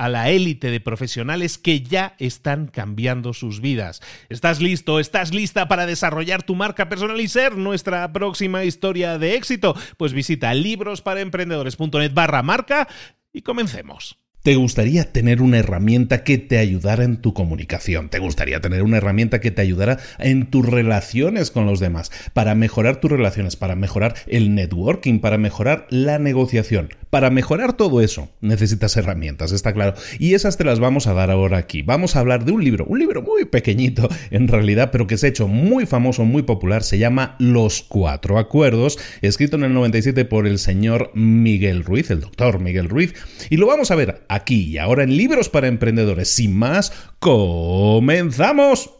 a la élite de profesionales que ya están cambiando sus vidas. ¿Estás listo? ¿Estás lista para desarrollar tu marca personal y ser nuestra próxima historia de éxito? Pues visita librosparaemprendedores.net barra marca y comencemos. ¿Te gustaría tener una herramienta que te ayudara en tu comunicación? ¿Te gustaría tener una herramienta que te ayudara en tus relaciones con los demás? Para mejorar tus relaciones, para mejorar el networking, para mejorar la negociación. Para mejorar todo eso necesitas herramientas, está claro. Y esas te las vamos a dar ahora aquí. Vamos a hablar de un libro, un libro muy pequeñito en realidad, pero que se ha hecho muy famoso, muy popular. Se llama Los Cuatro Acuerdos, escrito en el 97 por el señor Miguel Ruiz, el doctor Miguel Ruiz. Y lo vamos a ver aquí y ahora en Libros para Emprendedores. Sin más, comenzamos.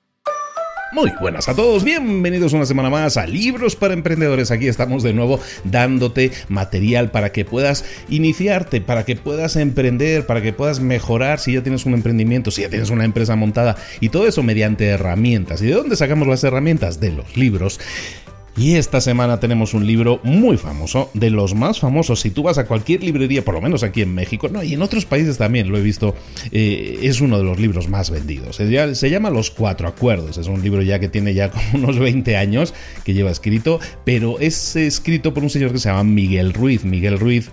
Muy buenas a todos, bienvenidos una semana más a Libros para Emprendedores. Aquí estamos de nuevo dándote material para que puedas iniciarte, para que puedas emprender, para que puedas mejorar si ya tienes un emprendimiento, si ya tienes una empresa montada y todo eso mediante herramientas. ¿Y de dónde sacamos las herramientas? De los libros. Y esta semana tenemos un libro muy famoso, de los más famosos. Si tú vas a cualquier librería, por lo menos aquí en México, no, y en otros países también lo he visto, eh, es uno de los libros más vendidos. Se, se, llama Los Cuatro Acuerdos. Es un libro ya que tiene ya como unos 20 años que lleva escrito, pero es escrito por un señor que se llama Miguel Ruiz. Miguel Ruiz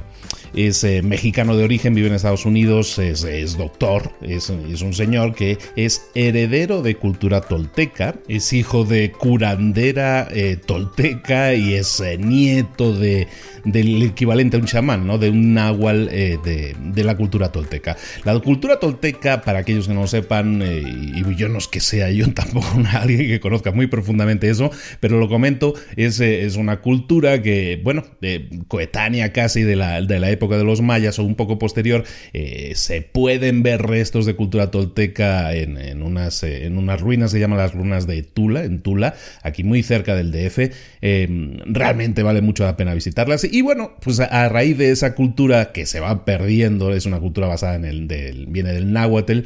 es eh, mexicano de origen, vive en Estados Unidos, es, doctor, es, un señor que es heredero de cultura tolteca, es hijo de curandera eh, tolteca y es eh, nieto de, del equivalente a un chamán, ¿no? de un náhuatl de, de, la cultura tolteca. La cultura tolteca, para aquellos que no lo sepan, y yo no es que sea yo tampoco alguien que conozca muy profundamente eso, pero lo comento, es, es una cultura que, bueno, coetánea casi de la, de la época época de los mayas o un poco posterior, eh, se pueden ver restos de cultura tolteca en, unas, eh, en unas ruinas, se llaman las ruinas de Tula, en Tula, aquí muy cerca del DF. Em, realmente vale mucho la pena visitarlas. Y bueno, pues a, raíz de esa cultura que se va perdiendo, es una cultura basada en el, del, viene del náhuatl,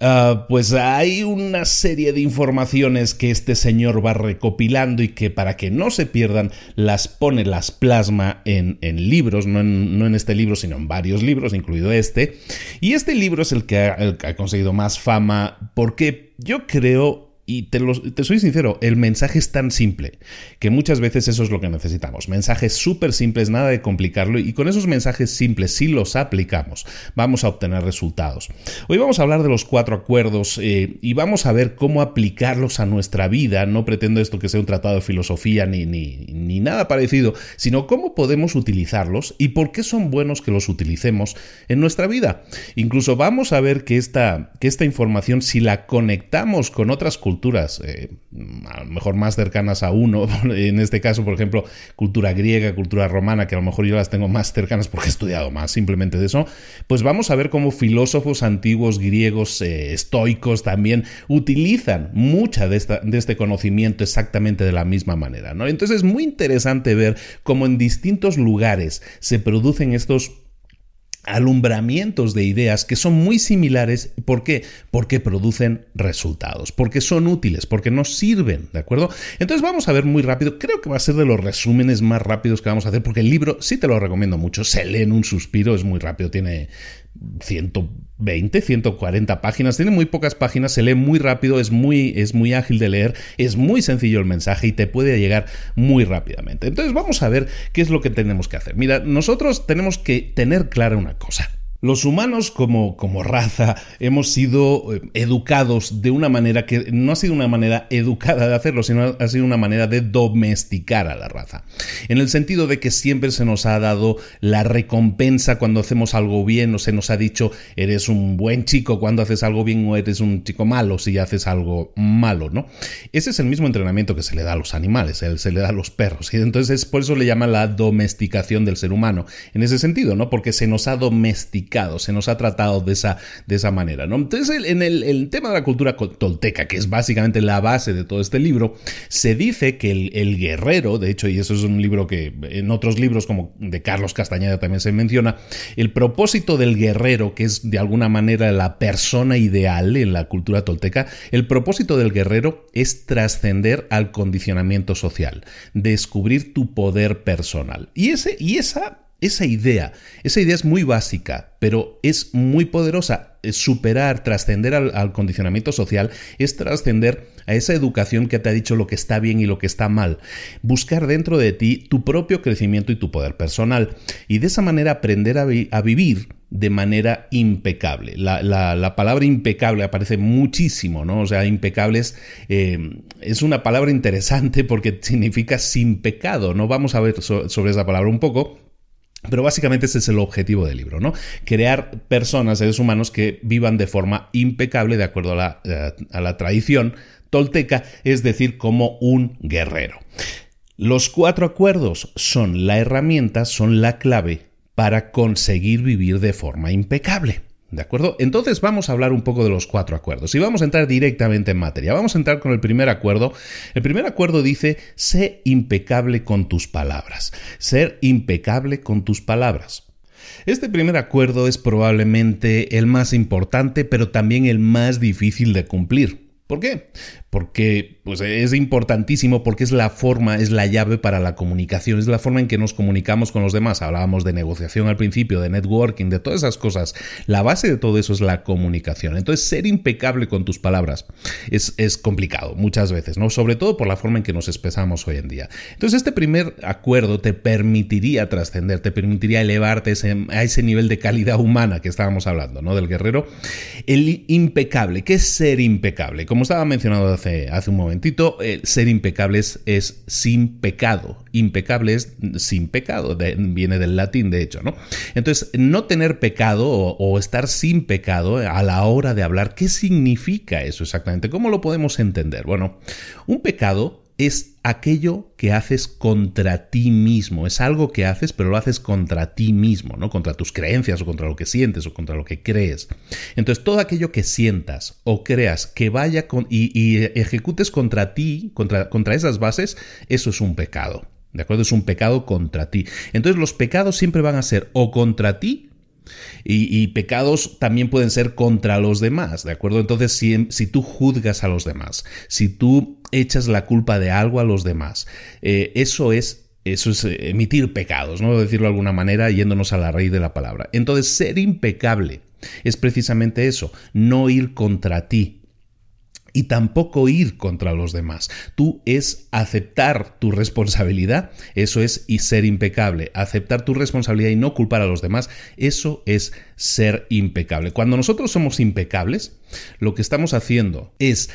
Ah, pues hay una serie de informaciones que este señor va recopilando y que para que no se pierdan las pone, las plasma en, libros, no en, este libro, sino en varios libros, incluido este. Y este libro es el que ha conseguido más fama porque yo creo y te, te, soy sincero, el mensaje es tan simple que muchas veces eso es lo que necesitamos. Mensajes súper simples, nada de complicarlo y con esos mensajes simples, si los aplicamos, vamos a obtener resultados. Hoy vamos a hablar de los cuatro acuerdos eh, y vamos a ver cómo aplicarlos a nuestra vida. No pretendo esto que sea un tratado de filosofía ni, ni, ni nada parecido, sino cómo podemos utilizarlos y por qué son buenos que los utilicemos en nuestra vida. Incluso vamos a ver que esta, que esta información, si la conectamos con otras culturas, culturas, eh, a lo mejor más cercanas a uno, en este caso, por ejemplo, cultura griega, cultura romana, que a lo mejor yo las tengo más cercanas porque he estudiado más simplemente de eso, pues vamos a ver cómo filósofos antiguos griegos, eh, estoicos también, utilizan mucha de, esta, de este conocimiento exactamente de la misma manera. ¿no? Entonces es muy interesante ver cómo en distintos lugares se producen estos alumbramientos de ideas que son muy similares. ¿Por qué? Porque producen resultados, porque son útiles, porque nos sirven, ¿de acuerdo? Entonces vamos a ver muy rápido, creo que va a ser de los resúmenes más rápidos que vamos a hacer, porque el libro sí te lo recomiendo mucho, se lee en un suspiro, es muy rápido, tiene 120, 140 páginas, tiene muy pocas páginas, se lee muy rápido, es muy, es muy ágil de leer, es muy sencillo el mensaje y te puede llegar muy rápidamente. Entonces vamos a ver qué es lo que tenemos que hacer. Mira, nosotros tenemos que tener clara una cosa. Los humanos como, como raza hemos sido eh, educados de una manera que no ha sido una manera educada de hacerlo, sino ha sido una manera de domesticar a la raza. En el sentido de que siempre se nos ha dado la recompensa cuando hacemos algo bien o se nos ha dicho eres un buen chico cuando haces algo bien o eres un chico malo si haces algo malo, ¿no? Ese es el mismo entrenamiento que se le da a los animales, se le da a los perros y entonces por eso le llama la domesticación del ser humano. En ese sentido, ¿no? Porque se nos ha domesticado se nos ha tratado de esa, de esa manera. Entonces, en el, tema de la cultura tolteca, que es básicamente la base de todo este libro, se dice que el, guerrero, de hecho, y eso es un libro que en otros libros como de Carlos Castañeda también se menciona, el propósito del guerrero, que es de alguna manera la persona ideal en la cultura tolteca, el propósito del guerrero es trascender al condicionamiento social, descubrir tu poder personal. Y, ese, y esa esa idea, esa idea es muy básica, pero es muy poderosa. superar, trascender al, condicionamiento social, es trascender a esa educación que te ha dicho lo que está bien y lo que está mal. Buscar dentro de ti tu propio crecimiento y tu poder personal. Y de esa manera aprender a, vivir de manera impecable. La, palabra impecable aparece muchísimo, ¿no? O sea, impecable es, eh, es, una palabra interesante porque significa sin pecado, ¿no? Vamos a ver sobre esa palabra un poco. Pero básicamente ese es el objetivo del libro, ¿no? Crear personas, seres humanos que vivan de forma impecable de acuerdo a la, eh, a la tradición tolteca, es decir, como un guerrero. Los cuatro acuerdos son la herramienta, son la clave para conseguir vivir de forma impecable. ¿De acuerdo? Entonces vamos a hablar un poco de los cuatro acuerdos y vamos a entrar directamente en materia. Vamos a entrar con el primer acuerdo. El primer acuerdo dice, sé impecable con tus palabras. Ser impecable con tus palabras. Este primer acuerdo es probablemente el más importante, pero también el más difícil de cumplir. ¿Por qué? Porque pues, es importantísimo, porque es la forma, es la llave para la comunicación, es la forma en que nos comunicamos con los demás. Hablábamos de negociación al principio, de networking, de todas esas cosas. La base de todo eso es la comunicación. Entonces, ser impecable con tus palabras es, es complicado muchas veces, ¿no? Sobre todo por la forma en que nos expresamos hoy en día. Entonces, este primer acuerdo te permitiría trascender, te permitiría elevarte a ese nivel de calidad humana que estábamos hablando, ¿no? Del guerrero. El impecable, ¿qué es ser impecable? Como estaba mencionado hace un momentito, ser impecables es sin pecado. Impecable es sin pecado, viene del latín, de hecho, ¿no? Entonces, no tener pecado o, estar sin pecado a la hora de hablar, ¿qué significa eso exactamente? ¿Cómo lo podemos entender? Bueno, un pecado es aquello que haces contra ti mismo. Es algo que haces, pero lo haces contra ti mismo, ¿no? Contra tus creencias o contra lo que sientes o contra lo que crees. Entonces, todo aquello que sientas o creas que vaya con, y, ejecutes contra ti, contra, contra esas bases, eso es un pecado. ¿De acuerdo? Es un pecado contra ti. Entonces, los pecados siempre van a ser o contra ti y, pecados también pueden ser contra los demás, ¿de acuerdo? Entonces, si, si, tú juzgas a los demás, si tú echas la culpa de algo a los demás, eh, eso es eso es eh, emitir pecados, ¿no? Decirlo de alguna manera, yéndonos a la raíz de la palabra. Entonces, ser impecable es precisamente eso, no ir contra ti, y tampoco ir contra los demás. Tú es aceptar tu responsabilidad, eso es y ser impecable. Aceptar tu responsabilidad y no culpar a los demás, eso es ser impecable. Cuando nosotros somos impecables, lo que estamos haciendo es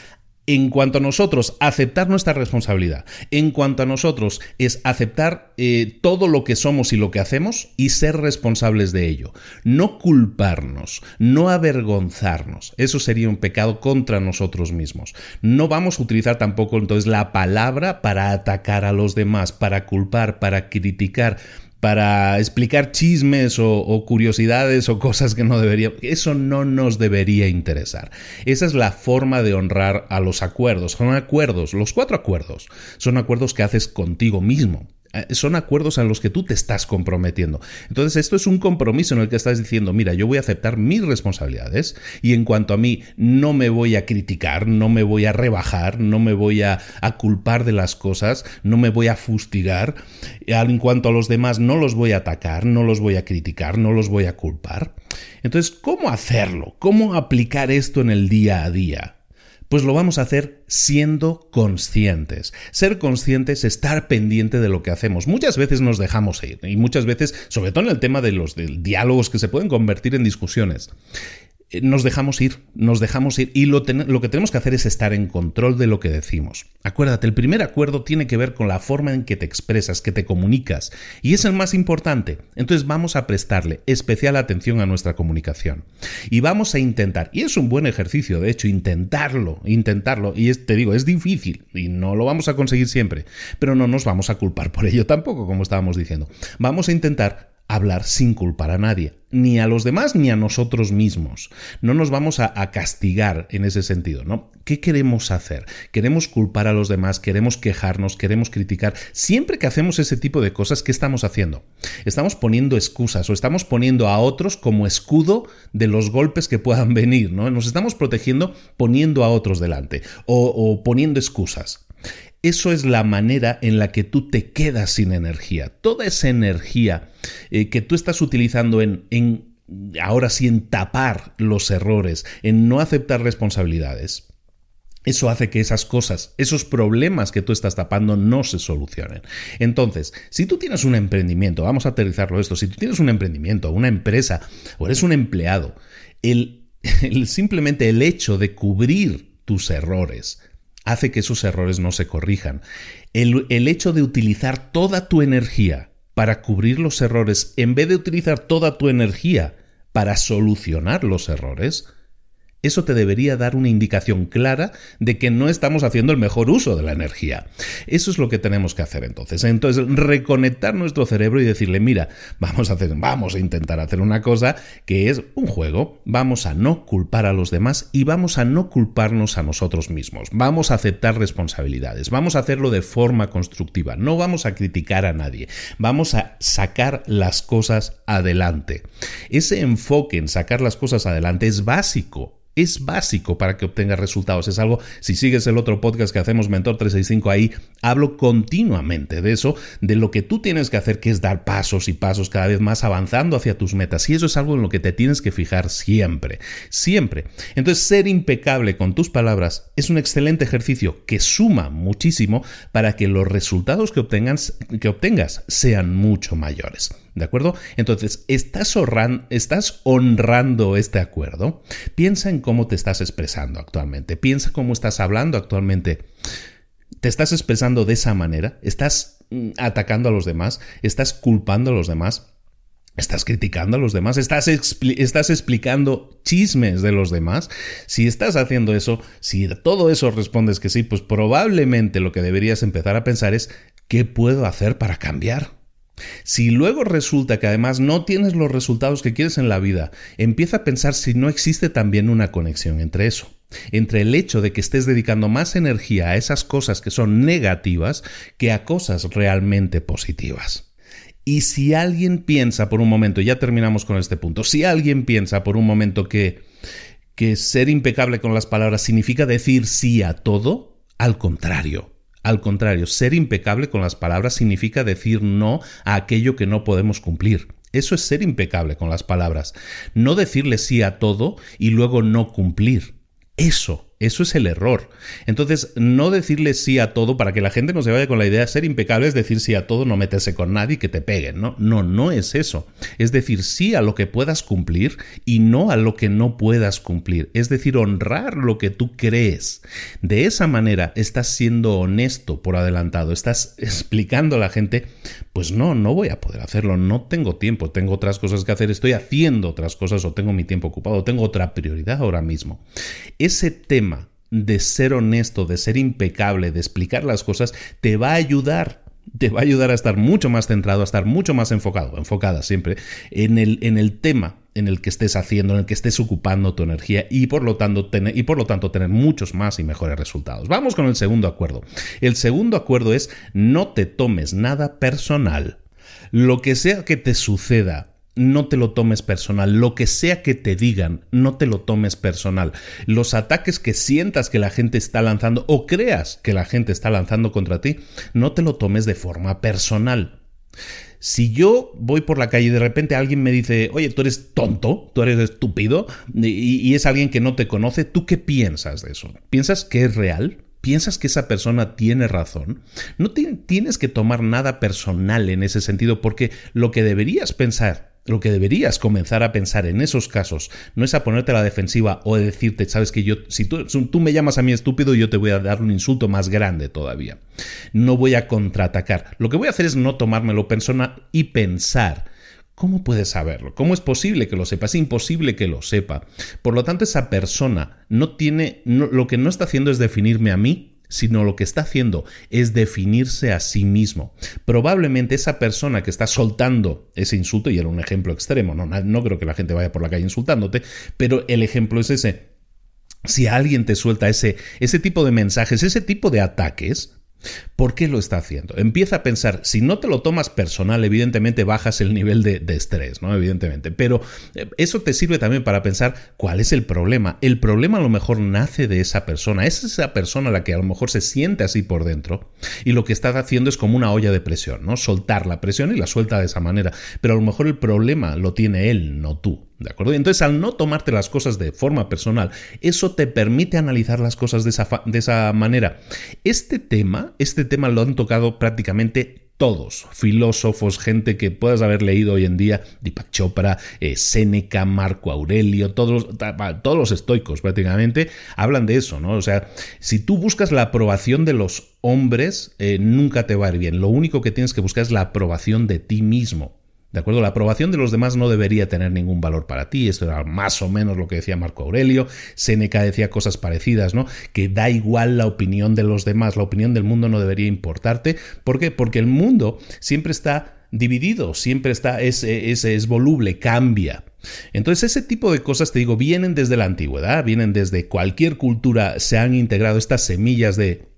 en cuanto a nosotros, aceptar nuestra responsabilidad. En cuanto a nosotros, es aceptar eh, todo lo que somos y lo que hacemos y ser responsables de ello. No culparnos, no avergonzarnos. Eso sería un pecado contra nosotros mismos. No vamos a utilizar tampoco entonces la palabra para atacar a los demás, para culpar, para criticar para explicar chismes o, curiosidades o cosas que no debería. Eso no nos debería interesar. Esa es la forma de honrar a los acuerdos. Son acuerdos, los cuatro acuerdos, son acuerdos que haces contigo mismo. Eh, son acuerdos a los que tú te estás comprometiendo. Entonces, esto es un compromiso en el que estás diciendo, mira, yo voy a aceptar mis responsabilidades y en cuanto a mí, no me voy a criticar, no me voy a rebajar, no me voy a, culpar de las cosas, no me voy a fustigar. En cuanto a los demás, no los voy a atacar, no los voy a criticar, no los voy a culpar. Entonces, ¿cómo hacerlo? ¿Cómo aplicar esto en el día a día? Pues lo vamos a hacer siendo conscientes. Ser conscientes, estar pendiente de lo que hacemos. Muchas veces nos dejamos ir y muchas veces, sobre todo en el tema de los diálogos que se pueden convertir en discusiones, nos dejamos ir, nos dejamos ir y lo, lo, que tenemos que hacer es estar en control de lo que decimos. Acuérdate, el primer acuerdo tiene que ver con la forma en que te expresas, que te comunicas y es el más importante. Entonces vamos a prestarle especial atención a nuestra comunicación y vamos a intentar, y es un buen ejercicio, de hecho, intentarlo, intentarlo, y te digo, es difícil y no lo vamos a conseguir siempre, pero no nos vamos a culpar por ello tampoco, como estábamos diciendo. Vamos a intentar hablar sin culpar a nadie, ni a los demás ni a nosotros mismos. No nos vamos a, castigar en ese sentido, ¿no? ¿Qué queremos hacer? ¿Queremos culpar a los demás? ¿Queremos quejarnos? ¿Queremos criticar? Siempre que hacemos ese tipo de cosas, ¿qué estamos haciendo? Estamos poniendo excusas o estamos poniendo a otros como escudo de los golpes que puedan venir, ¿no? Nos estamos protegiendo poniendo a otros delante o, poniendo excusas. Eso es la manera en la que tú te quedas sin energía. Toda esa energía eh, que tú estás utilizando en, en, ahora sí, en tapar los errores, en no aceptar responsabilidades. Eso hace que esas cosas, esos problemas que tú estás tapando no se solucionen. Entonces, si tú tienes un emprendimiento, vamos a aterrizarlo esto, si tú tienes un emprendimiento, una empresa o eres un empleado, el, simplemente el hecho de cubrir tus errores, hace que esos errores no se corrijan. El, el hecho de utilizar toda tu energía para cubrir los errores en vez de utilizar toda tu energía para solucionar los errores, eso te debería dar una indicación clara de que no estamos haciendo el mejor uso de la energía. Eso es lo que tenemos que hacer entonces. Entonces, reconectar nuestro cerebro y decirle, mira, vamos a hacer, vamos a intentar hacer una cosa que es un juego. Vamos a no culpar a los demás y vamos a no culparnos a nosotros mismos. Vamos a aceptar responsabilidades. Vamos a hacerlo de forma constructiva. No vamos a criticar a nadie. Vamos a sacar las cosas adelante. Ese enfoque en sacar las cosas adelante es básico es básico para que obtengas resultados. Es algo, si sigues el otro podcast que hacemos, Mentor 365, ahí hablo continuamente de eso, de lo que tú tienes que hacer, que es dar pasos y pasos cada vez más avanzando hacia tus metas. Y eso es algo en lo que te tienes que fijar siempre, siempre. Entonces, ser impecable con tus palabras es un excelente ejercicio que suma muchísimo para que los resultados que obtengas, que obtengas sean mucho mayores. ¿De acuerdo? Entonces, ¿estás, ¿estás honrando este acuerdo? Piensa en cómo te estás expresando actualmente. Piensa cómo estás hablando actualmente. ¿Te estás expresando de esa manera? ¿Estás mm, atacando a los demás? ¿Estás culpando a los demás? Estás criticando a los demás, estás, estás, explicando chismes de los demás. Si estás haciendo eso, si todo eso respondes que sí, pues probablemente lo que deberías empezar a pensar es ¿qué puedo hacer para cambiar? Si luego resulta que además no tienes los resultados que quieres en la vida, empieza a pensar si no existe también una conexión entre eso, entre el hecho de que estés dedicando más energía a esas cosas que son negativas que a cosas realmente positivas. Y si alguien piensa por un momento, ya terminamos con este punto, si alguien piensa por un momento que, que ser impecable con las palabras significa decir sí a todo, al contrario. Al contrario, ser impecable con las palabras significa decir no a aquello que no podemos cumplir. Eso es ser impecable con las palabras. No decirle sí a todo y luego no cumplir. Eso eso es el error. Entonces, no decirle sí a todo para que la gente no se vaya con la idea de ser impecable, es decir sí a todo, no meterse con nadie y que te peguen, ¿no? No, no es eso. Es decir sí a lo que puedas cumplir y no a lo que no puedas cumplir. Es decir, honrar lo que tú crees. De esa manera estás siendo honesto por adelantado, estás explicando a la gente, pues no, no voy a poder hacerlo, no tengo tiempo, tengo otras cosas que hacer, estoy haciendo otras cosas o tengo mi tiempo ocupado, tengo otra prioridad ahora mismo. Ese tema de ser honesto, de ser impecable, de explicar las cosas, te va a ayudar te va a ayudar a estar mucho más centrado, a estar mucho más enfocado, enfocada siempre, en el, en el tema en el que estés haciendo, en el que estés ocupando tu energía y por, lo tanto tener, y por lo tanto tener muchos más y mejores resultados. Vamos con el segundo acuerdo. El segundo acuerdo es no te tomes nada personal. Lo que sea que te suceda, no te lo tomes personal. Lo que sea que te digan, no te lo tomes personal. Los ataques que sientas que la gente está lanzando o creas que la gente está lanzando contra ti, no te lo tomes de forma personal. Si yo voy por la calle y de repente alguien me dice, oye, tú eres tonto, tú eres estúpido, y, es alguien que no te conoce, ¿tú qué piensas de eso? ¿Piensas que es real? ¿Piensas que esa persona tiene razón? No tienes que tomar nada personal en ese sentido, porque lo que deberías pensar lo que deberías comenzar a pensar en esos casos no es a ponerte a la defensiva o decirte, sabes que yo, si tú, me llamas a mí estúpido, yo te voy a dar un insulto más grande todavía. No voy a contraatacar. Lo que voy a hacer es no tomármelo personal y pensar. ¿Cómo puedes saberlo? ¿Cómo es posible que lo sepa? Es imposible que lo sepa. Por lo tanto, esa persona no tiene, lo que no está haciendo es definirme a mí sino lo que está haciendo es definirse a sí mismo. Probablemente esa persona que está soltando ese insulto, y era un ejemplo extremo, no, no creo que la gente vaya por la calle insultándote, pero el ejemplo es ese. Si alguien te suelta ese, ese tipo de mensajes, ese tipo de ataques, ¿Por qué lo está haciendo? Empieza a pensar, si no te lo tomas personal, evidentemente bajas el nivel de, estrés, ¿no? Evidentemente. Pero eh, eso te sirve también para pensar cuál es el problema. El problema a lo mejor nace de esa persona. Es esa persona la que a lo mejor se siente así por dentro y lo que está haciendo es como una olla de presión, ¿no? Soltar la presión y la suelta de esa manera. Pero a lo mejor el problema lo tiene él, no tú. ¿De acuerdo? entonces al no tomarte las cosas de forma personal, eso te permite analizar las cosas de esa, de esa manera. Este tema, este tema lo han tocado prácticamente todos, filósofos, gente que puedas haber leído hoy en día, Deepak Chopra, eh, Séneca, Marco Aurelio, todos, todos los estoicos prácticamente, hablan de eso, ¿no? O sea, si tú buscas la aprobación de los hombres, eh, nunca te va a ir bien. Lo único que tienes que buscar es la aprobación de ti mismo. ¿De acuerdo? La aprobación de los demás no debería tener ningún valor para ti. Esto era más o menos lo que decía Marco Aurelio. Séneca decía cosas parecidas, ¿no? Que da igual la opinión de los demás, la opinión del mundo no debería importarte. ¿Por qué? Porque el mundo siempre está dividido, siempre está, es, es, es voluble, cambia. Entonces ese tipo de cosas, te digo, vienen desde la antigüedad, vienen desde cualquier cultura, se han integrado estas semillas de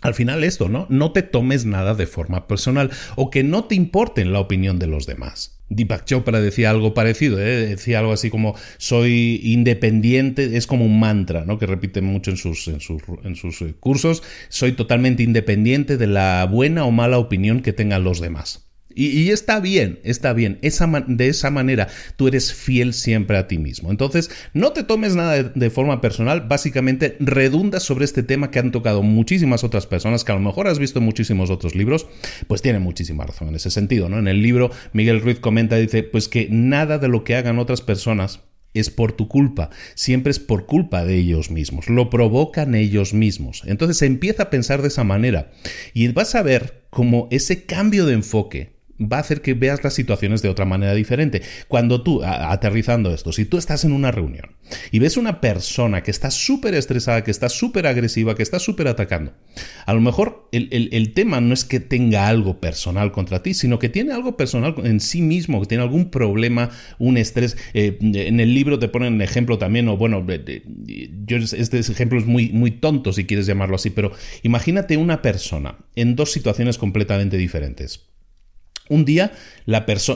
al final esto, ¿no? No te tomes nada de forma personal o que no te importe la opinión de los demás. Deepak Chopra decía algo parecido, ¿eh? decía algo así como soy independiente, es como un mantra, ¿no? que repite mucho en sus, en sus, en sus eh, cursos, soy totalmente independiente de la buena o mala opinión que tengan los demás. Y, está bien, está bien. de esa manera tú eres fiel siempre a ti mismo. Entonces, no te tomes nada de, forma personal. Básicamente, redundas sobre este tema que han tocado muchísimas otras personas, que a lo mejor has visto en muchísimos otros libros, pues tiene muchísima razón en ese sentido. ¿no? En el libro, Miguel Ruiz comenta, dice, pues que nada de lo que hagan otras personas es por tu culpa, siempre es por culpa de ellos mismos, lo provocan ellos mismos. Entonces empieza a pensar de esa manera y vas a ver cómo ese cambio de enfoque va a hacer que veas las situaciones de otra manera diferente. Cuando tú, aterrizando esto, si tú estás en una reunión y ves una persona que está súper estresada, que está súper agresiva, que está súper atacando, a lo mejor el, tema no es que tenga algo personal contra ti, sino que tiene algo personal en sí mismo, que tiene algún problema, un estrés. Eh, en el libro te ponen ejemplo también, o bueno, yo, este ejemplo es muy, muy tonto si quieres llamarlo así, pero imagínate una persona en dos situaciones completamente diferentes. Un día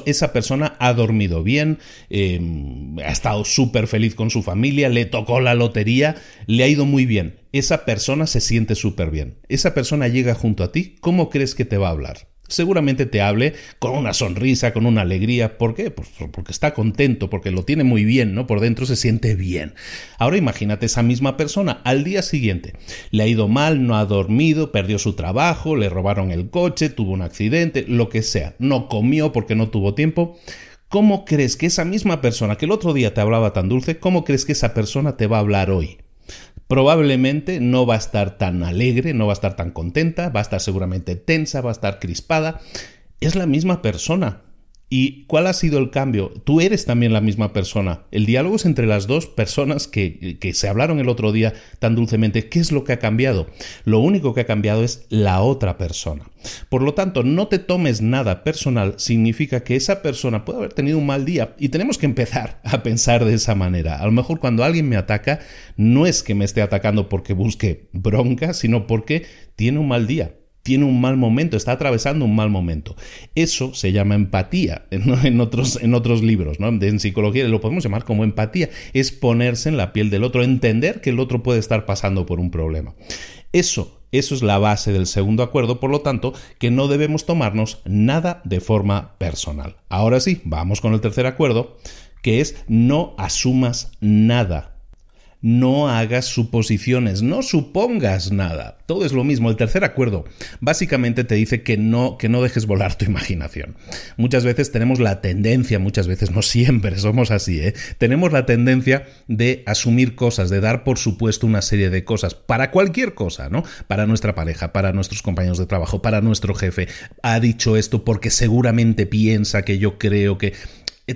esa persona ha dormido bien, em, ha estado súper feliz con su familia, le tocó la lotería, le ha ido muy bien. Esa persona se siente súper bien. Esa persona llega junto a ti, ¿cómo crees que te va a hablar? Seguramente te hable con una sonrisa, con una alegría. ¿Por qué? Pues porque está contento, porque lo tiene muy bien, ¿no? Por dentro se siente bien. Ahora imagínate esa misma persona al día siguiente. Le ha ido mal, no ha dormido, perdió su trabajo, le robaron el coche, tuvo un accidente, lo que sea. No comió porque no tuvo tiempo. ¿Cómo crees que esa misma persona que el otro día te hablaba tan dulce, cómo crees que esa persona te va a hablar hoy? Probablemente no va a estar tan alegre, no va a estar tan contenta, va a estar seguramente tensa, va a estar crispada. Es la misma persona. ¿Y cuál ha sido el cambio? Tú eres también la misma persona. El diálogo es entre las dos personas que, que, se hablaron el otro día tan dulcemente. ¿Qué es lo que ha cambiado? Lo único que ha cambiado es la otra persona. Por lo tanto, no te tomes nada personal significa que esa persona puede haber tenido un mal día y tenemos que empezar a pensar de esa manera. A lo mejor cuando alguien me ataca, no es que me esté atacando porque busque bronca, sino porque tiene un mal día tiene un mal momento, está atravesando un mal momento. Eso se llama empatía en, otros, en otros libros, ¿no? en psicología lo podemos llamar como empatía, es ponerse en la piel del otro, entender que el otro puede estar pasando por un problema. Eso eso es la base del segundo acuerdo, por lo tanto, que no debemos tomarnos nada de forma personal. Ahora sí, vamos con el tercer acuerdo, que es no asumas nada no hagas suposiciones, no supongas nada. Todo es lo mismo. El tercer acuerdo básicamente te dice que no, que no dejes volar tu imaginación. Muchas veces tenemos la tendencia, muchas veces no siempre somos así, ¿eh? tenemos la tendencia de asumir cosas, de dar por supuesto una serie de cosas para cualquier cosa, ¿no? Para nuestra pareja, para nuestros compañeros de trabajo, para nuestro jefe. Ha dicho esto porque seguramente piensa que yo creo que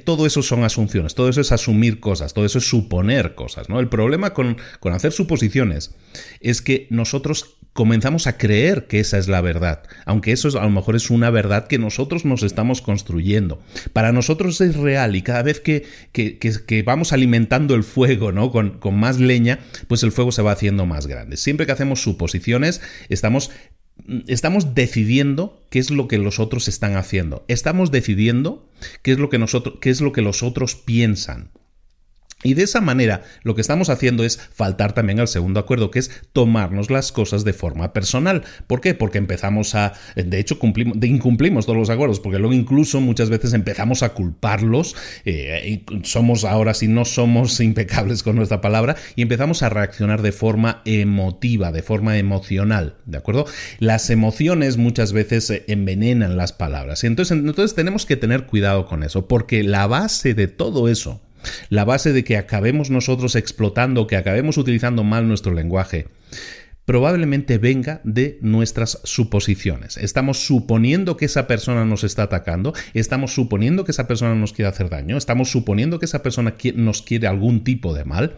todo eso son asunciones, todo eso es asumir cosas, todo eso es suponer cosas. ¿no? El problema con, con, hacer suposiciones es que nosotros comenzamos a creer que esa es la verdad, aunque eso a lo mejor es una verdad que nosotros nos estamos construyendo. Para nosotros es real y cada vez que, que, que, vamos alimentando el fuego ¿no? con, con más leña, pues el fuego se va haciendo más grande. Siempre que hacemos suposiciones, estamos estamos decidiendo qué es lo que los otros están haciendo. Estamos decidiendo qué es lo que nosotros, qué es lo que los otros piensan. Y de esa manera lo que estamos haciendo es faltar también al segundo acuerdo, que es tomarnos las cosas de forma personal. ¿Por qué? Porque empezamos a, de hecho, cumplimos, incumplimos todos los acuerdos, porque luego incluso muchas veces empezamos a culparlos, eh, somos ahora si no somos impecables con nuestra palabra, y empezamos a reaccionar de forma emotiva, de forma emocional, ¿de acuerdo? Las emociones muchas veces eh, envenenan las palabras. Y entonces, entonces tenemos que tener cuidado con eso, porque la base de todo eso la base de que acabemos nosotros explotando, que acabemos utilizando mal nuestro lenguaje, probablemente venga de nuestras suposiciones. Estamos suponiendo que esa persona nos está atacando, estamos suponiendo que esa persona nos quiere hacer daño, estamos suponiendo que esa persona nos quiere algún tipo de mal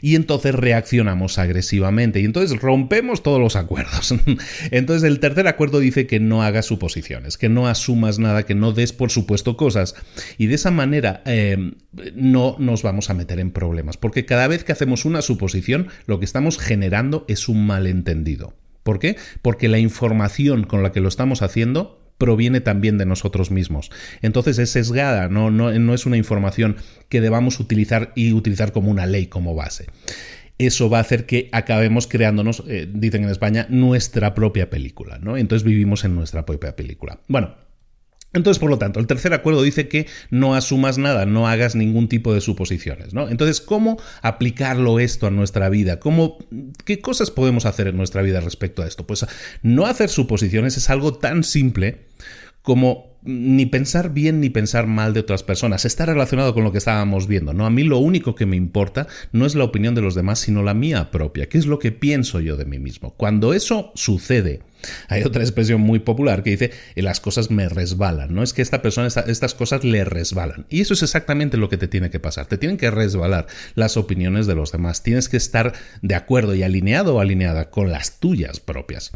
y entonces reaccionamos agresivamente y entonces rompemos todos los acuerdos. entonces el tercer acuerdo dice que no hagas suposiciones, que no asumas nada, que no des por supuesto cosas y de esa manera eh, no nos vamos a meter en problemas porque cada vez que hacemos una suposición lo que estamos generando es un mal entendido. ¿Por qué? Porque la información con la que lo estamos haciendo proviene también de nosotros mismos. Entonces es sesgada, no, no, no es una información que debamos utilizar y utilizar como una ley, como base eso va a hacer que acabemos creándonos, eh, dicen en España, nuestra propia película, ¿no? Entonces vivimos en nuestra propia película. Bueno, entonces, por lo tanto, el tercer acuerdo dice que no asumas nada, no hagas ningún tipo de suposiciones, ¿no? Entonces, ¿cómo aplicarlo esto a nuestra vida? ¿Cómo, ¿Qué cosas podemos hacer en nuestra vida respecto a esto? Pues no hacer suposiciones es algo tan simple como ni pensar bien ni pensar mal de otras personas. Está relacionado con lo que estábamos viendo, ¿no? A mí lo único que me importa no es la opinión de los demás, sino la mía propia, qué es lo que pienso yo de mí mismo. Cuando eso sucede, hay otra expresión muy popular que dice eh, las cosas me resbalan, ¿no? Es que esta persona, estas cosas le resbalan. Y eso es exactamente lo que te tiene que pasar. Te tienen que resbalar las opiniones de los demás. Tienes que estar de acuerdo y alineado o alineada con las tuyas propias.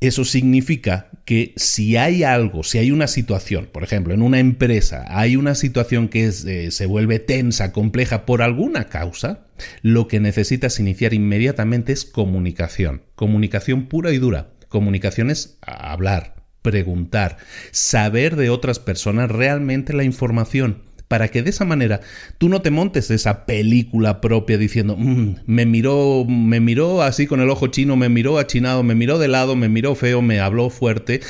Eso significa que si hay algo, si hay una situación, por ejemplo, en una empresa, hay una situación que eh, se vuelve tensa, compleja por alguna causa, lo que necesitas iniciar inmediatamente es comunicación, comunicación pura y dura. Comunicación es hablar, preguntar, saber de otras personas realmente la información para que de esa manera tú no te montes esa película propia diciendo, mm, me miró, me miró así con el ojo chino, me miró achinado, me miró de lado, me miró feo, me habló fuerte.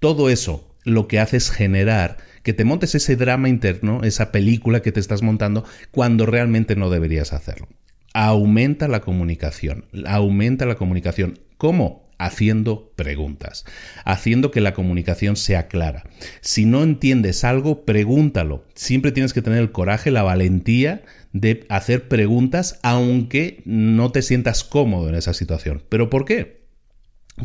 Todo eso lo que hace es generar que te montes ese drama interno, esa película que te estás montando, cuando realmente no deberías hacerlo. Aumenta la comunicación, aumenta la comunicación. ¿Cómo? Haciendo preguntas, haciendo que la comunicación sea clara. Si no entiendes algo, pregúntalo. Siempre tienes que tener el coraje, la valentía de hacer preguntas aunque no te sientas cómodo en esa situación. ¿Pero por qué?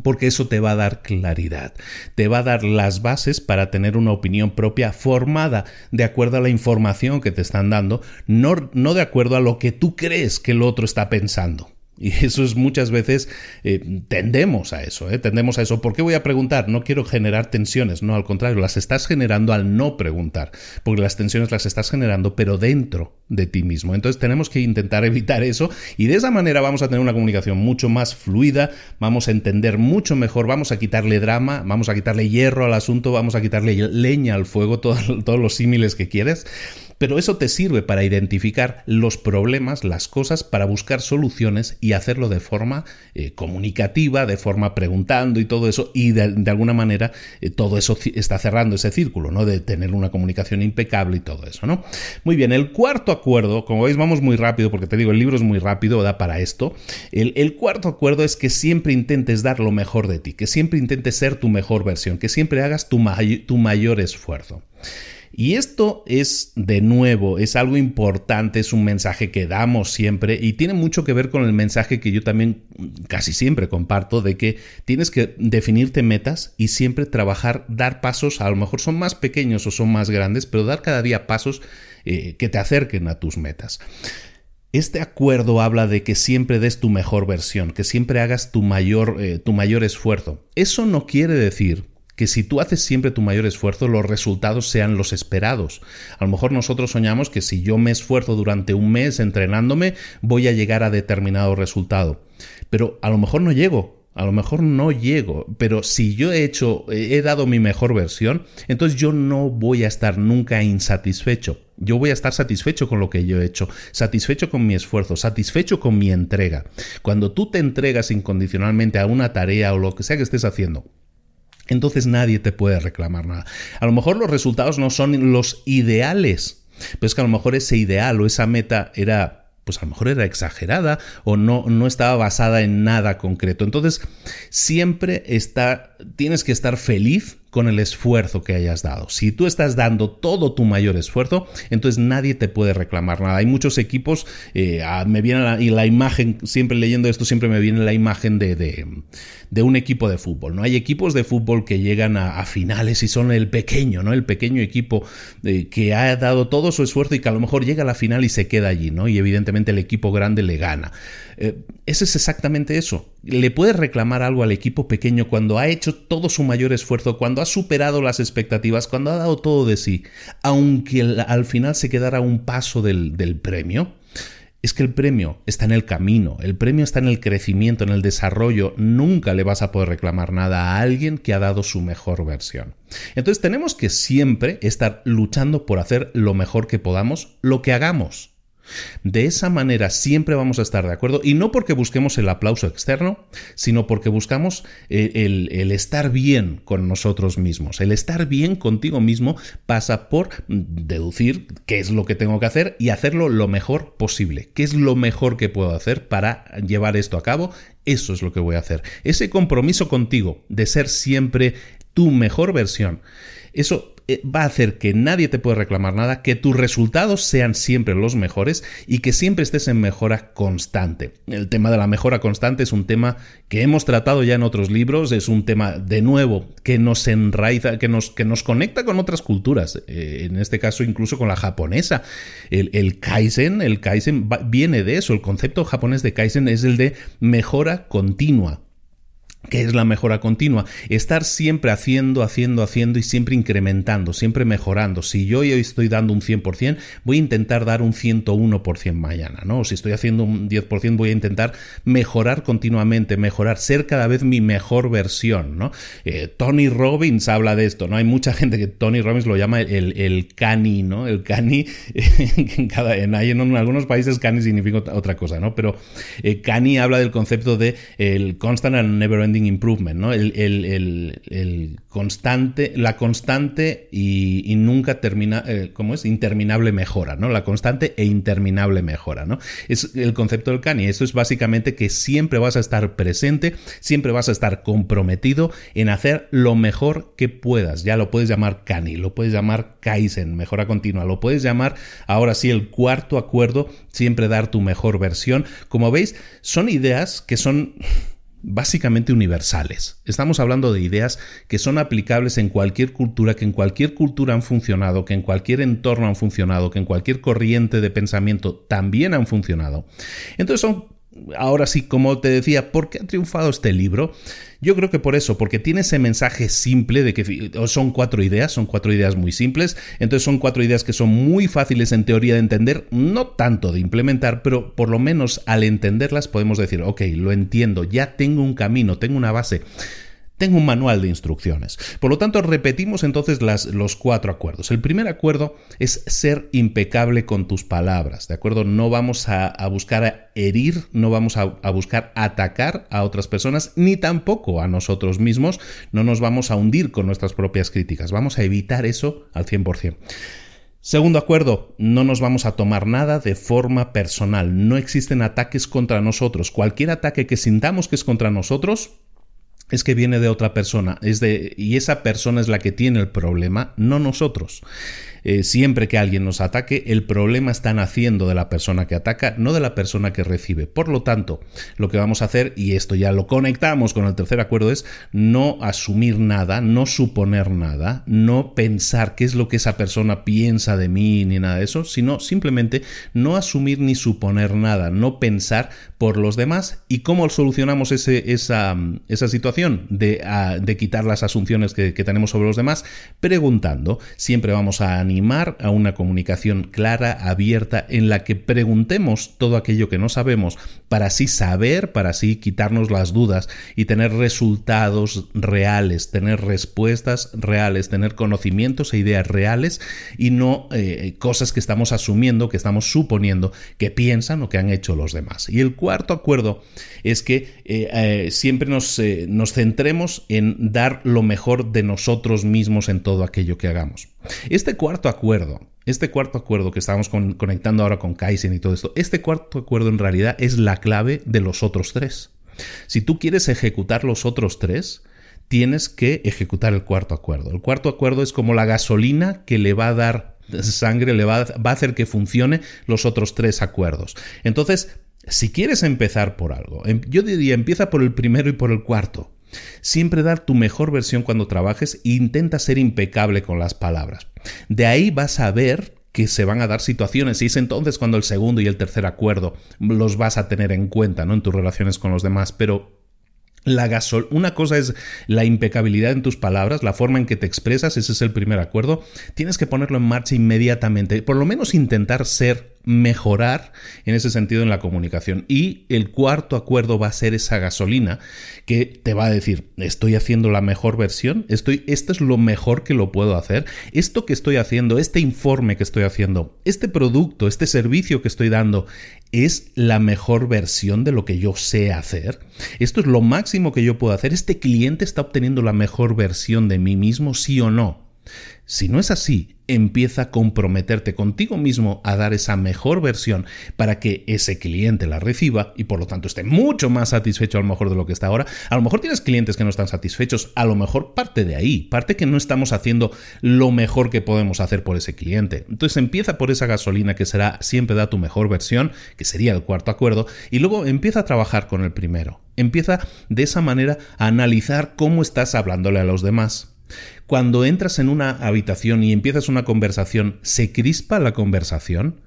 Porque eso te va a dar claridad, te va a dar las bases para tener una opinión propia formada de acuerdo a la información que te están dando, no, no de acuerdo a lo que tú crees que el otro está pensando. Y eso es muchas veces eh, tendemos a eso, ¿eh? tendemos a eso. ¿Por qué voy a preguntar? No quiero generar tensiones, no, al contrario, las estás generando al no preguntar, porque las tensiones las estás generando, pero dentro de ti mismo. Entonces tenemos que intentar evitar eso y de esa manera vamos a tener una comunicación mucho más fluida, vamos a entender mucho mejor, vamos a quitarle drama, vamos a quitarle hierro al asunto, vamos a quitarle leña al fuego, todos los símiles que quieres pero eso te sirve para identificar los problemas, las cosas, para buscar soluciones y hacerlo de forma eh, comunicativa, de forma preguntando y todo eso, y de, alguna manera eh, todo eso está cerrando ese círculo, ¿no? De tener una comunicación impecable y todo eso, ¿no? Muy bien, el cuarto acuerdo, como veis, vamos muy rápido, porque te digo, el libro es muy rápido, da para esto. El, cuarto acuerdo es que siempre intentes dar lo mejor de ti, que siempre intentes ser tu mejor versión, que siempre hagas tu mayor esfuerzo. Y esto es, de nuevo, es algo importante, es un mensaje que damos siempre y tiene mucho que ver con el mensaje que yo también casi siempre comparto de que tienes que definirte metas y siempre trabajar, dar pasos, a lo mejor son más pequeños o son más grandes, pero dar cada día pasos eh, que te acerquen a tus metas. Este acuerdo habla de que siempre des tu mejor versión, que siempre hagas tu mayor, eh, tu mayor esfuerzo. Eso no quiere decir que si tú haces siempre tu mayor esfuerzo, los resultados sean los esperados. A lo mejor nosotros soñamos que si yo me esfuerzo durante un mes entrenándome, voy a llegar a determinado resultado. Pero a lo mejor no llego, a lo mejor no llego, pero si yo he hecho, he dado mi mejor versión, entonces yo no voy a estar nunca insatisfecho. Yo voy a estar satisfecho con lo que yo he hecho, satisfecho con mi esfuerzo, satisfecho con mi entrega. Cuando tú te entregas incondicionalmente a una tarea o lo que sea que estés haciendo, entonces nadie te puede reclamar nada. A lo mejor los resultados no son los ideales, pero es que a lo mejor ese ideal o esa meta era pues a lo mejor era exagerada o no, no estaba basada en nada concreto. Entonces, siempre está, tienes que estar feliz con el esfuerzo que hayas dado. Si tú estás dando todo tu mayor esfuerzo, entonces nadie te puede reclamar nada. Hay muchos equipos, eh, me viene la, y la imagen, siempre leyendo esto, siempre me viene la imagen de, de, un equipo de fútbol. ¿no? Hay equipos de fútbol que llegan a, finales y son el pequeño, ¿no? El pequeño equipo eh, que ha dado todo su esfuerzo y que a lo mejor llega a la final y se queda allí, ¿no? Y evidentemente el equipo grande le gana. Eh, eso es exactamente eso. Le puedes reclamar algo al equipo pequeño cuando ha hecho todo su mayor esfuerzo, cuando ha superado las expectativas, cuando ha dado todo de sí, aunque al final se quedara un paso del, del premio. Es que el premio está en el camino, el premio está en el crecimiento, en el desarrollo. Nunca le vas a poder reclamar nada a alguien que ha dado su mejor versión. Entonces tenemos que siempre estar luchando por hacer lo mejor que podamos, lo que hagamos. De esa manera siempre vamos a estar de acuerdo y no porque busquemos el aplauso externo, sino porque buscamos eh, el, estar bien con nosotros mismos. El estar bien contigo mismo pasa por deducir qué es lo que tengo que hacer y hacerlo lo mejor posible. ¿Qué es lo mejor que puedo hacer para llevar esto a cabo? Eso es lo que voy a hacer. Ese compromiso contigo de ser siempre tu mejor versión, eso va a hacer que nadie te pueda reclamar nada, que tus resultados sean siempre los mejores y que siempre estés en mejora constante. El tema de la mejora constante es un tema que hemos tratado ya en otros libros, es un tema de nuevo que nos enraiza, que nos, que nos conecta con otras culturas, eh, en este caso incluso con la japonesa. El, el Kaizen, el Kaizen viene de eso, el concepto japonés de Kaizen es el de mejora continua que es la mejora continua, estar siempre haciendo, haciendo, haciendo y siempre incrementando, siempre mejorando. Si yo hoy estoy dando un 100%, voy a intentar dar un 101% mañana, ¿no? Si estoy haciendo un 10%, voy a intentar mejorar continuamente, mejorar, ser cada vez mi mejor versión, ¿no? Eh, Tony Robbins habla de esto, ¿no? Hay mucha gente que Tony Robbins lo llama el, el cani, ¿no? El cani, en, en, algunos países cani significa otra cosa, ¿no? Pero eh, cani habla del concepto de el constant and never improvement, ¿no? El, constante, la constante y, nunca termina, eh, ¿cómo es? Interminable mejora, ¿no? La constante e interminable mejora, ¿no? Es el concepto del Kani. Esto es básicamente que siempre vas a estar presente, siempre vas a estar comprometido en hacer lo mejor que puedas. Ya lo puedes llamar Kani, lo puedes llamar Kaizen, mejora continua, lo puedes llamar ahora sí el cuarto acuerdo, siempre dar tu mejor versión. Como veis, son ideas que son básicamente universales. Estamos hablando de ideas que son aplicables en cualquier cultura, que en cualquier cultura han funcionado, que en cualquier entorno han funcionado, que en cualquier corriente de pensamiento también han funcionado. Entonces son ahora sí, como te decía, ¿por qué ha triunfado este libro? Yo creo que por eso, porque tiene ese mensaje simple de que son cuatro ideas, son cuatro ideas muy simples, entonces son cuatro ideas que son muy fáciles en teoría de entender, no tanto de implementar, pero por lo menos al entenderlas podemos decir, ok, lo entiendo, ya tengo un camino, tengo una base. Tengo un manual de instrucciones. Por lo tanto, repetimos entonces las, los cuatro acuerdos. El primer acuerdo es ser impecable con tus palabras, ¿de acuerdo? No vamos a, buscar herir, no vamos a, a, buscar atacar a otras personas, ni tampoco a nosotros mismos. No nos vamos a hundir con nuestras propias críticas. Vamos a evitar eso al 100%. Segundo acuerdo, no nos vamos a tomar nada de forma personal. No existen ataques contra nosotros. Cualquier ataque que sintamos que es contra nosotros, es que viene de otra persona, es de y esa persona es la que tiene el problema, no nosotros. Eh, siempre que alguien nos ataque, el problema está naciendo de la persona que ataca, no de la persona que recibe. Por lo tanto, lo que vamos a hacer, y esto ya lo conectamos con el tercer acuerdo, es no asumir nada, no suponer nada, no pensar qué es lo que esa persona piensa de mí ni nada de eso, sino simplemente no asumir ni suponer nada, no pensar por los demás y cómo solucionamos esa, situación de, de, quitar las asunciones que, que tenemos sobre los demás preguntando. Siempre vamos a animar a una comunicación clara, abierta, en la que preguntemos todo aquello que no sabemos para así saber, para así quitarnos las dudas y tener resultados reales, tener respuestas reales, tener conocimientos e ideas reales y no eh, cosas que estamos asumiendo, que estamos suponiendo que piensan o que han hecho los demás. Y el cuarto acuerdo es que eh, eh, siempre nos, nos centremos en dar lo mejor de nosotros mismos en todo aquello que hagamos. Este cuarto acuerdo, este cuarto acuerdo que estamos conectando ahora con Kaizen y todo esto, este cuarto acuerdo en realidad es la clave de los otros tres. Si tú quieres ejecutar los otros tres, tienes que ejecutar el cuarto acuerdo. El cuarto acuerdo es como la gasolina que le va a dar sangre, le va a, va a hacer que funcione los otros tres acuerdos. Entonces, si quieres empezar por algo, em, yo diría empieza por el primero y por el cuarto. Siempre dar tu mejor versión cuando trabajes e intenta ser impecable con las palabras. De ahí vas a ver que se van a dar situaciones y es entonces cuando el segundo y el tercer acuerdo los vas a tener en cuenta ¿no? en tus relaciones con los demás, pero la gasol una cosa es la impecabilidad en tus palabras, la forma en que te expresas, ese es el primer acuerdo. Tienes que ponerlo en marcha inmediatamente, por lo menos intentar ser mejorar en ese sentido en la comunicación. Y el cuarto acuerdo va a ser esa gasolina que te va a decir, estoy haciendo la mejor versión, estoy, esto es lo mejor que lo puedo hacer, esto que estoy haciendo, este informe que estoy haciendo, este producto, este servicio que estoy dando, es la mejor versión de lo que yo sé hacer. Esto es lo máximo que yo puedo hacer. Este cliente está obteniendo la mejor versión de mí mismo, sí o no. Si no es así, empieza a comprometerte contigo mismo a dar esa mejor versión para que ese cliente la reciba y por lo tanto esté mucho más satisfecho a lo mejor de lo que está ahora. A lo mejor tienes clientes que no están satisfechos, a lo mejor parte de ahí, parte que no estamos haciendo lo mejor que podemos hacer por ese cliente. Entonces empieza por esa gasolina que será siempre da tu mejor versión, que sería el cuarto acuerdo, y luego empieza a trabajar con el primero. Empieza de esa manera a analizar cómo estás hablándole a los demás. Cuando entras en una habitación y empiezas una conversación, ¿se crispa la conversación?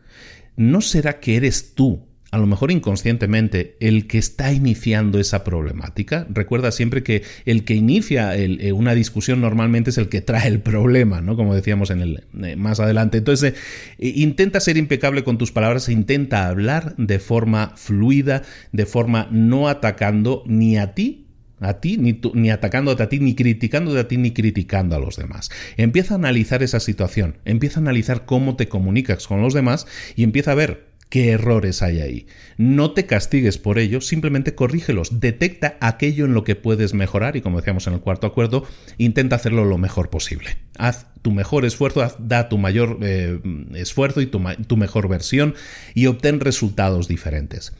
¿No será que eres tú, a lo mejor inconscientemente, el que está iniciando esa problemática? Recuerda siempre que el que inicia eh, una discusión normalmente es el que trae el problema, ¿no? Como decíamos en el, eh, más adelante. Entonces, eh, intenta ser impecable con tus palabras, intenta hablar de forma fluida, de forma no atacando ni a ti a ti, ni, ni atacándote a ti, ni criticándote a ti, ni criticando a los demás. Empieza a analizar esa situación, empieza a analizar cómo te comunicas con los demás y empieza a ver qué errores hay ahí. No te castigues por ello, simplemente corrígelos, detecta aquello en lo que puedes mejorar y como decíamos en el cuarto acuerdo, intenta hacerlo lo mejor posible. Haz tu mejor esfuerzo, da tu mayor eh, esfuerzo y tu mejor versión y obtén resultados diferentes.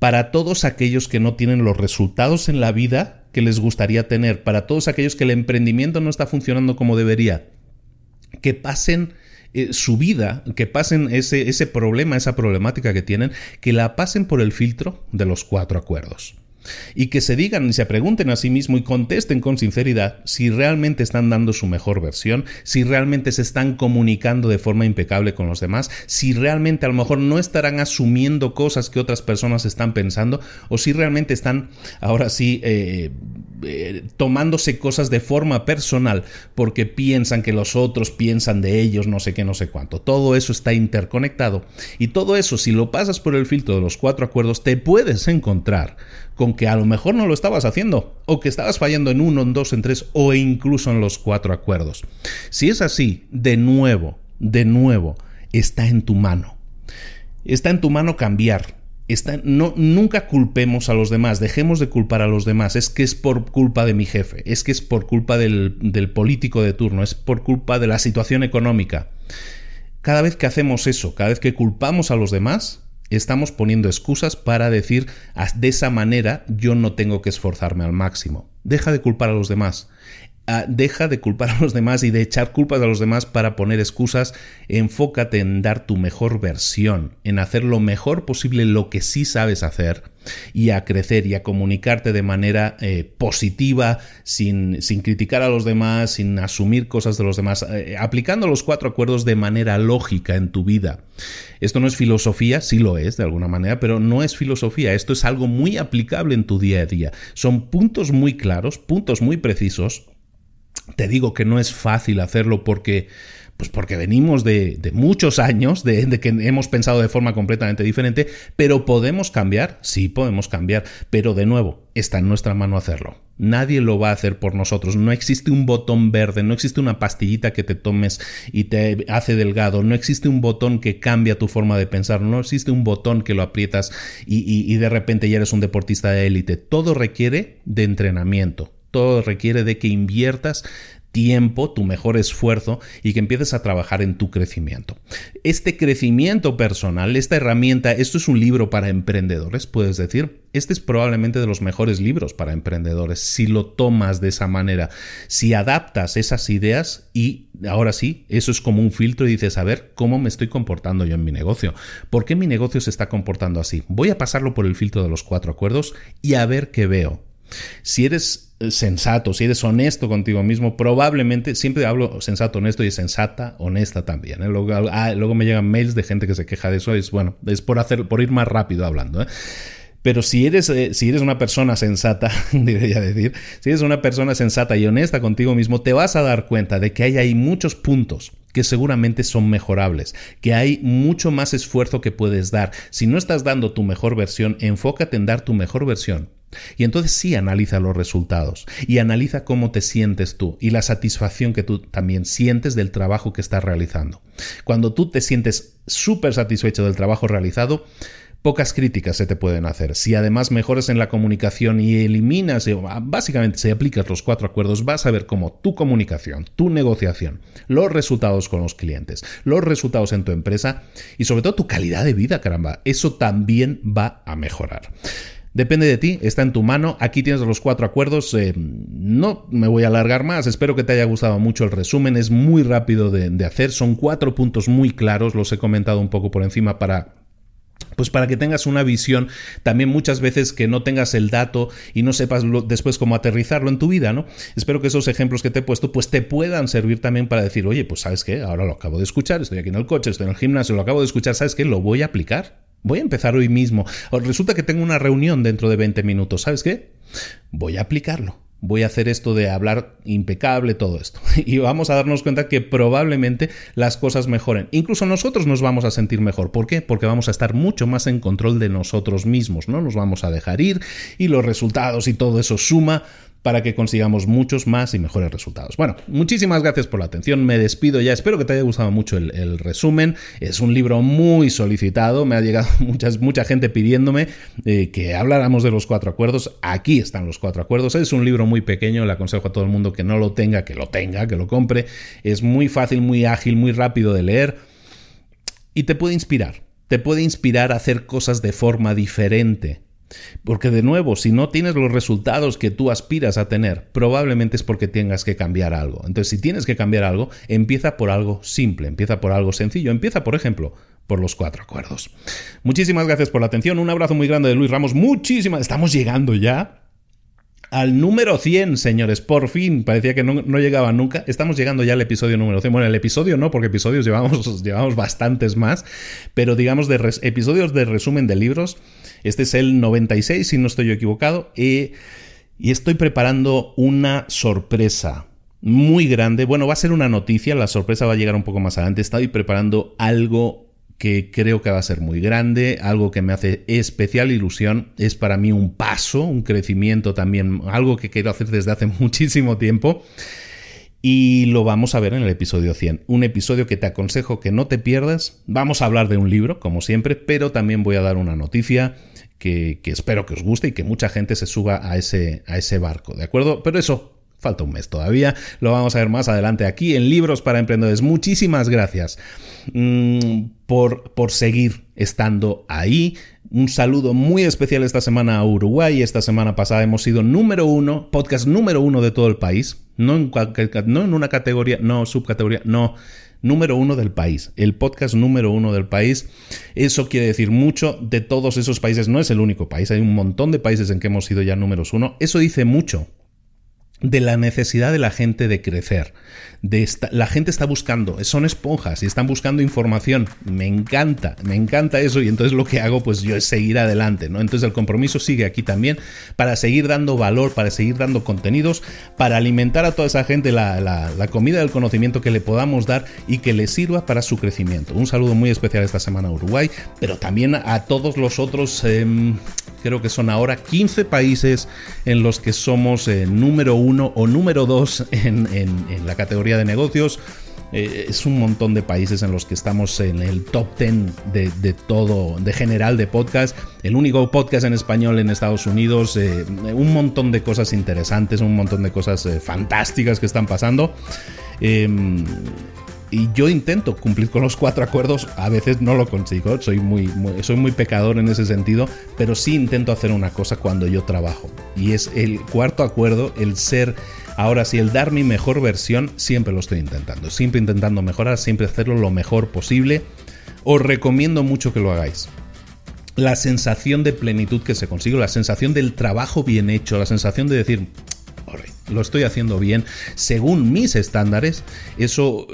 Para todos aquellos que no tienen los resultados en la vida que les gustaría tener, para todos aquellos que el emprendimiento no está funcionando como debería, que pasen eh, su vida, que pasen ese, ese problema, esa problemática que tienen, que la pasen por el filtro de los cuatro acuerdos y que se digan y se pregunten a sí mismo y contesten con sinceridad si realmente están dando su mejor versión, si realmente se están comunicando de forma impecable con los demás, si realmente a lo mejor no estarán asumiendo cosas que otras personas están pensando o si realmente están ahora sí eh, eh, tomándose cosas de forma personal porque piensan que los otros piensan de ellos no sé qué, no sé cuánto. Todo eso está interconectado y todo eso si lo pasas por el filtro de los cuatro acuerdos te puedes encontrar con que a lo mejor no lo estabas haciendo, o que estabas fallando en uno, en dos, en tres, o incluso en los cuatro acuerdos. Si es así, de nuevo, de nuevo, está en tu mano. Está en tu mano cambiar. Está, no, nunca culpemos a los demás, dejemos de culpar a los demás. Es que es por culpa de mi jefe, es que es por culpa del, del político de turno, es por culpa de la situación económica. Cada vez que hacemos eso, cada vez que culpamos a los demás, estamos poniendo excusas para decir de esa manera yo no tengo que esforzarme al máximo. Deja de culpar a los demás. Ah, deja de culpar a los demás y de echar culpas a los demás para poner excusas. Enfócate en dar tu mejor versión, en hacer lo mejor posible lo que sí sabes hacer y a crecer y a comunicarte de manera eh, positiva, sin, sin, criticar a los demás, sin asumir cosas de los demás, eh, aplicando los cuatro acuerdos de manera lógica en tu vida. Esto no es filosofía, sí lo es de alguna manera, pero no es filosofía, esto es algo muy aplicable en tu día a día. Son puntos muy claros, puntos muy precisos. Te digo que no es fácil hacerlo porque pues porque venimos de, muchos años, de, de, que hemos pensado de forma completamente diferente, pero podemos cambiar, sí podemos cambiar, pero de nuevo, está en nuestra mano hacerlo. Nadie lo va a hacer por nosotros. No existe un botón verde, no existe una pastillita que te tomes y te hace delgado, no existe un botón que cambia tu forma de pensar, no existe un botón que lo aprietas y de repente ya eres un deportista de élite. Todo requiere de entrenamiento. Todo requiere de que inviertas tiempo, tu mejor esfuerzo y que empieces a trabajar en tu crecimiento. Este crecimiento personal, esta herramienta, esto es un libro para emprendedores, puedes decir. Este es probablemente de los mejores libros para emprendedores si lo tomas de esa manera, si adaptas esas ideas y ahora sí, eso es como un filtro y dices, a ver, ¿cómo me estoy comportando yo en mi negocio? ¿Por qué mi negocio se está comportando así? Voy a pasarlo por el filtro de los cuatro acuerdos y a ver qué veo. Si eres eh, sensato, si eres honesto contigo mismo, probablemente, siempre hablo sensato, honesto y sensata, honesta también. ¿eh? Ah, luego, me llegan mails de gente que se queja de eso, es bueno, es por, hacer, por ir más rápido hablando. ¿eh? Pero si eres, si eres una persona sensata, debería decir, si eres una persona sensata y honesta contigo mismo, te vas a dar cuenta de que hay muchos puntos que seguramente son mejorables, que hay mucho más esfuerzo que puedes dar. Si no estás dando tu mejor versión, enfócate en dar tu mejor versión y entonces sí analiza los resultados y analiza cómo te sientes tú y la satisfacción que tú también sientes del trabajo que estás realizando. Cuando tú te sientes súper satisfecho del trabajo realizado, pocas críticas se te pueden hacer. Si además mejoras en la comunicación y eliminas, eh, básicamente si aplicas los cuatro acuerdos, vas a ver cómo tu comunicación, tu negociación, los resultados con los clientes, los resultados en tu empresa y sobre todo tu calidad de vida, caramba, eso también va a mejorar. Depende de ti, está en tu mano. Aquí tienes los cuatro acuerdos. Eh, no me voy a alargar más. Espero que te haya gustado mucho el resumen. Es muy rápido de hacer. Son cuatro puntos muy claros. Los he comentado un poco por encima para pues para que tengas una visión, también muchas veces que no tengas el dato y no sepas después cómo aterrizarlo en tu vida, ¿no? Espero que esos ejemplos que te he puesto pues te puedan servir también para decir, oye, pues sabes qué, ahora lo acabo de escuchar, estoy aquí en el coche, estoy en el gimnasio, lo acabo de escuchar, ¿sabes qué? Lo voy a aplicar. Voy a empezar hoy mismo. resulta que tengo una reunión dentro de 20 minutos, ¿sabes qué? Voy a aplicarlo voy a hacer esto de hablar impecable, todo esto. Y vamos a darnos cuenta que probablemente las cosas mejoren. Incluso nosotros nos vamos a sentir mejor. ¿Por qué? Porque vamos a estar mucho más en control de nosotros mismos, ¿no? Nos vamos a dejar ir y los resultados y todo eso suma para que consigamos muchos más y mejores resultados. Bueno, muchísimas gracias por la atención, me despido ya, espero que te haya gustado mucho el, resumen, es un libro muy solicitado, me ha llegado mucha gente pidiéndome eh, que habláramos de los cuatro acuerdos, aquí están los cuatro acuerdos, es un libro muy pequeño, le aconsejo a todo el mundo que no lo tenga, que lo tenga, que lo compre, es muy fácil, muy ágil, muy rápido de leer y te puede inspirar, te puede inspirar a hacer cosas de forma diferente porque de nuevo, si no tienes los resultados que tú aspiras a tener, probablemente es porque tengas que cambiar algo. Entonces, si tienes que cambiar algo, empieza por algo simple, empieza por algo sencillo, empieza, por ejemplo, por los cuatro acuerdos. Muchísimas gracias por la atención, un abrazo muy grande de Luis Ramos, muchísimas, estamos llegando ya al número 100, señores. Por fin, parecía que no, llegaba nunca. Estamos llegando ya al episodio número 100. Bueno, el episodio no, porque episodios llevamos, llevamos bastantes más, pero digamos de episodios de resumen de libros. Este es el 96, si no estoy equivocado. y estoy preparando una sorpresa muy grande. Bueno, va a ser una noticia, la sorpresa va a llegar un poco más adelante. Estoy preparando algo que creo que va a ser muy grande, algo que me hace especial ilusión, es para mí un paso, un crecimiento también, algo que quiero hacer desde hace muchísimo tiempo. Y lo vamos a ver en el episodio 100. Un episodio que te aconsejo que no te pierdas. Vamos a hablar de un libro, como siempre, pero también voy a dar una noticia que, espero que os guste y que mucha gente se suba a ese, a ese barco, ¿de acuerdo? Pero eso Falta un mes todavía, lo vamos a ver más adelante aquí en Libros para Emprendedores. Muchísimas gracias mm, por, por seguir estando ahí. Un saludo muy especial esta semana a Uruguay. Esta semana pasada hemos sido número uno, podcast número uno de todo el país. No en, no en una categoría, no subcategoría, no número uno del país, el podcast número uno del país. Eso quiere decir mucho de todos esos países. No es el único país, hay un montón de países en que hemos sido ya números uno. Eso dice mucho de la necesidad de la gente de crecer. La gente está buscando, son esponjas y están buscando información. Me encanta, me encanta eso y entonces lo que hago pues yo es seguir adelante, ¿no? Entonces el compromiso sigue aquí también para seguir dando valor, para seguir dando contenidos, para alimentar a toda esa gente la, comida del conocimiento que le podamos dar y que le sirva para su crecimiento. Un saludo muy especial esta semana a Uruguay, pero también a todos los otros, em, creo que son ahora 15 países en los que somos eh, número uno o número dos en, la categoría de negocios. Eh, es un montón de países en los que estamos en el top 10 de, todo, de general de podcast. El único podcast en español en Estados Unidos. Eh, un montón de cosas interesantes, un montón de cosas fantásticas que están pasando. Y yo intento cumplir con los cuatro acuerdos, a veces no lo consigo, soy muy, soy muy pecador en ese sentido, pero sí intento hacer una cosa cuando yo trabajo. Y es el cuarto acuerdo, el ser, ahora sí, el dar mi mejor versión, siempre lo estoy intentando, siempre intentando mejorar, siempre hacerlo lo mejor posible. Os recomiendo mucho que lo hagáis la sensación de plenitud que se consigue, la sensación del trabajo bien hecho, la sensación de decir, lo estoy haciendo bien según mis estándares, eso,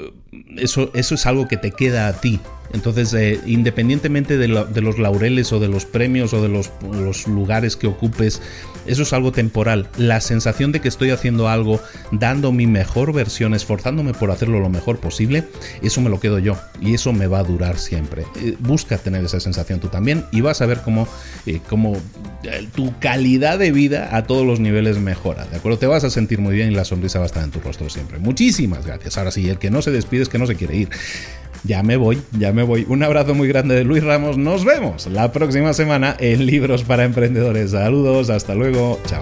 eso, eso es algo que te queda a ti. Entonces, eh, independientemente de, los laureles o de los premios o de los, lugares que ocupes, eso es algo temporal. La sensación de que estoy haciendo algo, dando mi mejor versión, esforzándome por hacerlo lo mejor posible, eso me lo quedo yo y eso me va a durar siempre. Eh, busca tener esa sensación tú también y vas a ver cómo, eh, cómo tu calidad de vida a todos los niveles mejora. ¿De acuerdo? Te vas a sentir muy bien y la sonrisa va a estar en tu rostro siempre. Muchísimas gracias. Ahora sí, el que no se despide es que no se quiere ir. Ya me voy, ya me voy. Un abrazo muy grande de Luis Ramos. Nos vemos la próxima semana en Libros para Emprendedores. Saludos, hasta luego. Chao.